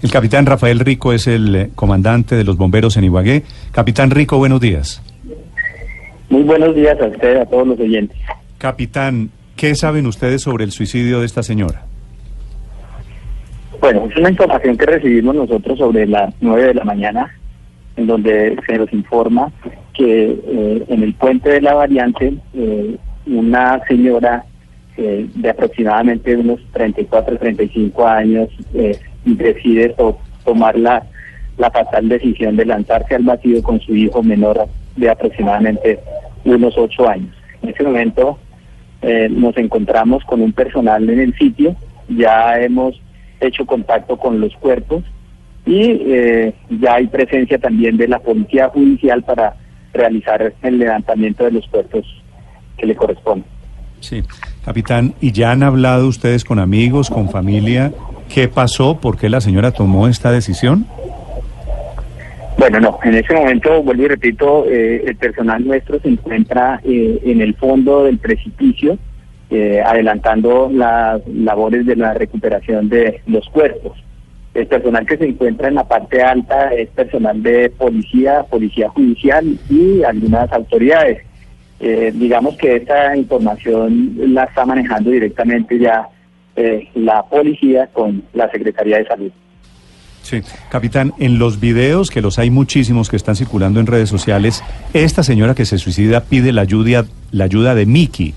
El capitán Rafael Rico es el eh, comandante de los bomberos en Ibagué. Capitán Rico, buenos días. Muy buenos días a usted, a todos los oyentes. Capitán, ¿qué saben ustedes sobre el suicidio de esta señora? Bueno, es una información que recibimos nosotros sobre las 9 de la mañana, en donde se nos informa que eh, en el puente de la variante eh, una señora eh, de aproximadamente unos 34, 35 años eh, decide to- tomar la, la fatal decisión de lanzarse al vacío con su hijo menor de aproximadamente unos 8 años. En ese momento eh, nos encontramos con un personal en el sitio, ya hemos hecho contacto con los cuerpos y eh, ya hay presencia también de la policía judicial para realizar el levantamiento de los cuerpos que le corresponden. Sí. Capitán, ¿y ya han hablado ustedes con amigos, con familia? ¿Qué pasó? ¿Por qué la señora tomó esta decisión? Bueno, no, en ese momento, vuelvo y repito, eh, el personal nuestro se encuentra eh, en el fondo del precipicio, eh, adelantando las labores de la recuperación de los cuerpos. El personal que se encuentra en la parte alta es personal de policía, policía judicial y algunas autoridades. Eh, digamos que esta información la está manejando directamente ya eh, la policía con la Secretaría de Salud. Sí. Capitán, en los videos, que los hay muchísimos que están circulando en redes sociales, esta señora que se suicida pide la ayuda, la ayuda de Miki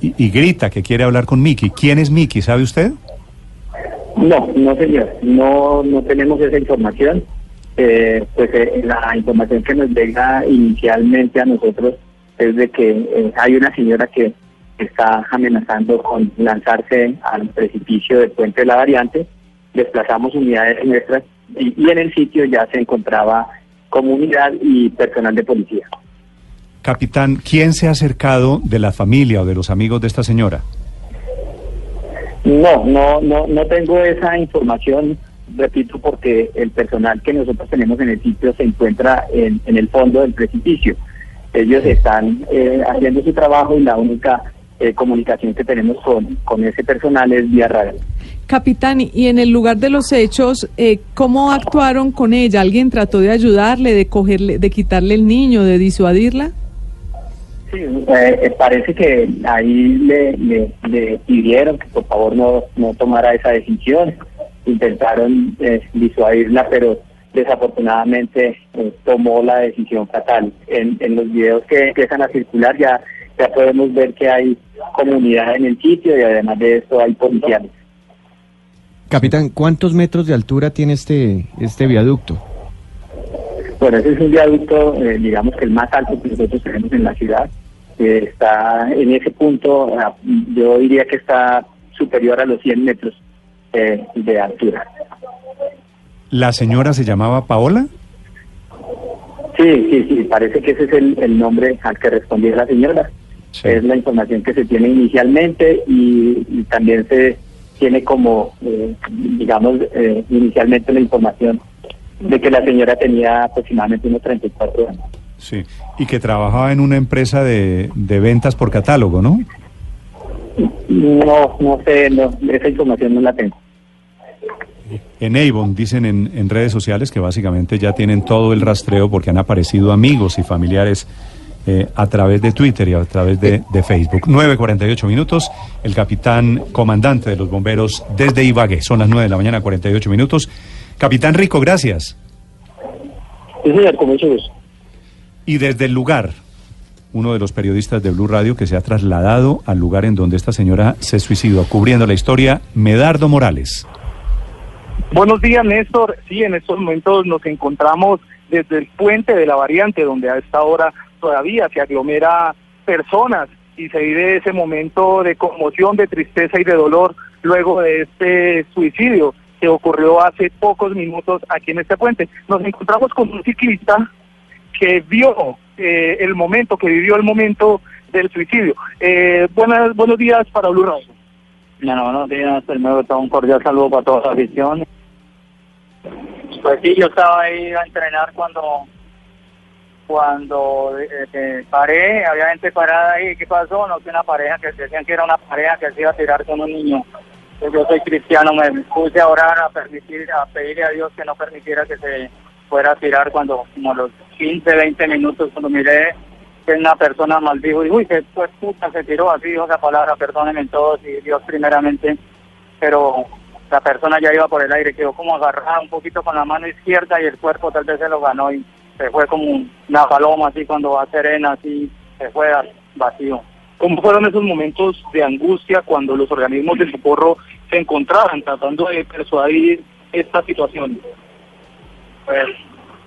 y, y grita que quiere hablar con Miki. ¿Quién es Miki? ¿Sabe usted? No, no señor, no, no tenemos esa información. Eh, pues eh, la información que nos llega inicialmente a nosotros es de que eh, hay una señora que está amenazando con lanzarse al precipicio del puente de la variante. Desplazamos unidades nuestras y, y en el sitio ya se encontraba comunidad y personal de policía. Capitán, ¿quién se ha acercado de la familia o de los amigos de esta señora? No, no, no, no tengo esa información, repito, porque el personal que nosotros tenemos en el sitio se encuentra en, en el fondo del precipicio. Ellos están eh, haciendo su trabajo y la única eh, comunicación que tenemos con, con ese personal es vía radio. Capitán, y en el lugar de los hechos, eh, ¿cómo actuaron con ella? ¿Alguien trató de ayudarle, de cogerle, de quitarle el niño, de disuadirla? Sí, eh, parece que ahí le, le, le pidieron que por favor no, no tomara esa decisión. Intentaron eh, disuadirla, pero desafortunadamente eh, tomó la decisión fatal. En, en los videos que empiezan a circular ya, ya podemos ver que hay comunidad en el sitio y además de esto hay policiales. Capitán, ¿cuántos metros de altura tiene este, este viaducto? Bueno, ese es un viaducto, eh, digamos que el más alto que nosotros tenemos en la ciudad. Eh, está en ese punto, yo diría que está superior a los 100 metros eh, de altura. ¿La señora se llamaba Paola? Sí, sí, sí, parece que ese es el, el nombre al que respondía la señora. Sí. Es la información que se tiene inicialmente y, y también se tiene como, eh, digamos, eh, inicialmente la información de que la señora tenía aproximadamente unos 34 años. Sí. Y que trabajaba en una empresa de, de ventas por catálogo, ¿no? No, no sé, no, esa información no la tengo. En Avon dicen en, en redes sociales que básicamente ya tienen todo el rastreo porque han aparecido amigos y familiares eh, a través de Twitter y a través de, de Facebook. 9.48 minutos, el capitán comandante de los bomberos desde Ibagué. Son las 9 de la mañana, 48 minutos. Capitán Rico, gracias. Sí, señor, con mucho gusto. Y desde el lugar, uno de los periodistas de Blue Radio que se ha trasladado al lugar en donde esta señora se suicidó, cubriendo la historia, Medardo Morales. Buenos días, Néstor. Sí, en estos momentos nos encontramos desde el puente de la variante, donde a esta hora todavía se aglomera personas y se vive ese momento de conmoción, de tristeza y de dolor luego de este suicidio que ocurrió hace pocos minutos aquí en este puente. Nos encontramos con un ciclista que vio eh, el momento, que vivió el momento del suicidio. Eh, buenas, buenos días para Blue Radio. Bueno, buenos días, primero un cordial saludo para toda la afición. Pues sí, yo estaba ahí a entrenar cuando cuando eh, paré, había gente parada ahí, ¿qué pasó? No, que una pareja, que decían que era una pareja que se iba a tirar con un niño. Pues yo soy cristiano, me puse a orar, a permitir, a pedirle a Dios que no permitiera que se fuera a tirar cuando, como los 15, 20 minutos, cuando miré que una persona maldijo, y uy, que pues puta se tiró así, dijo esa palabra, perdónenme todos y Dios primeramente, pero la persona ya iba por el aire, quedó como agarrada un poquito con la mano izquierda y el cuerpo tal vez se lo ganó y se fue como una paloma así cuando va serena, así se fue al vacío. ¿Cómo fueron esos momentos de angustia cuando los organismos de socorro se encontraban tratando de persuadir esta situación? Pues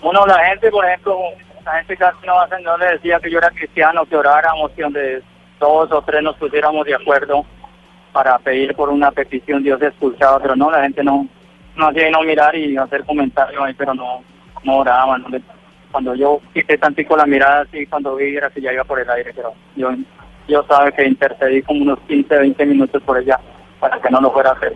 uno, la gente, por ejemplo, la gente casi no, no le decía que yo era cristiano, que oráramos, que donde dos o tres nos pusiéramos de acuerdo para pedir por una petición, Dios expulsaba, pero no, la gente no, no hacía no mirar y hacer comentarios ahí, pero no, no oraban. no le- cuando yo quité tantico la mirada así, cuando vi era que ya iba por el aire, pero yo, yo sabe que intercedí como unos 15, 20 minutos por ella para que no lo fuera a hacer.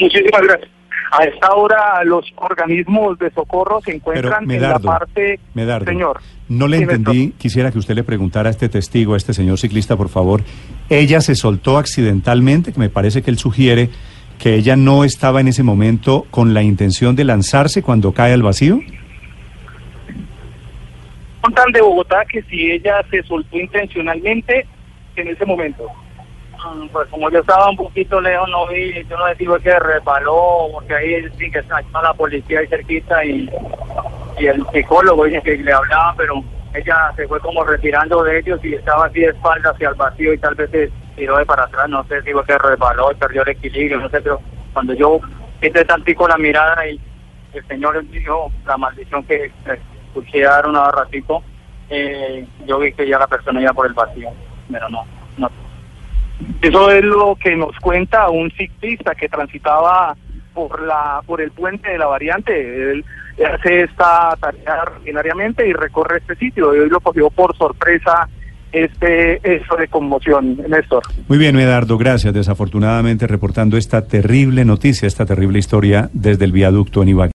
Muchísimas gracias. A esta hora los organismos de socorro se Pero, encuentran en la parte... Medardo, Señor. no le entendí. Quisiera que usted le preguntara a este testigo, a este señor ciclista, por favor. ¿Ella se soltó accidentalmente? Que me parece que él sugiere que ella no estaba en ese momento con la intención de lanzarse cuando cae al vacío. Contan de Bogotá que si ella se soltó intencionalmente en ese momento. Mm, Pues como yo estaba un poquito lejos, no vi, yo no digo que resbaló, porque ahí sí que está la policía ahí cerquita y, y el psicólogo dice que le hablaba, pero ella se fue como retirando de ellos y estaba así de espalda hacia el vacío y tal vez se tiró de para atrás, no sé si fue que resbaló y perdió el equilibrio, no sé, pero cuando yo quité tantico la mirada y el señor dijo la maldición que escuché dar una ratito, eh, yo vi que ya la persona iba por el vacío, pero no, no Eso es lo que nos cuenta un ciclista que transitaba por la por el puente de la variante. Él hace esta tarea ordinariamente y recorre este sitio. Y hoy lo cogió por sorpresa este eso de conmoción, Néstor. Muy bien, Medardo, gracias. Desafortunadamente reportando esta terrible noticia, esta terrible historia desde el viaducto en Ibagué.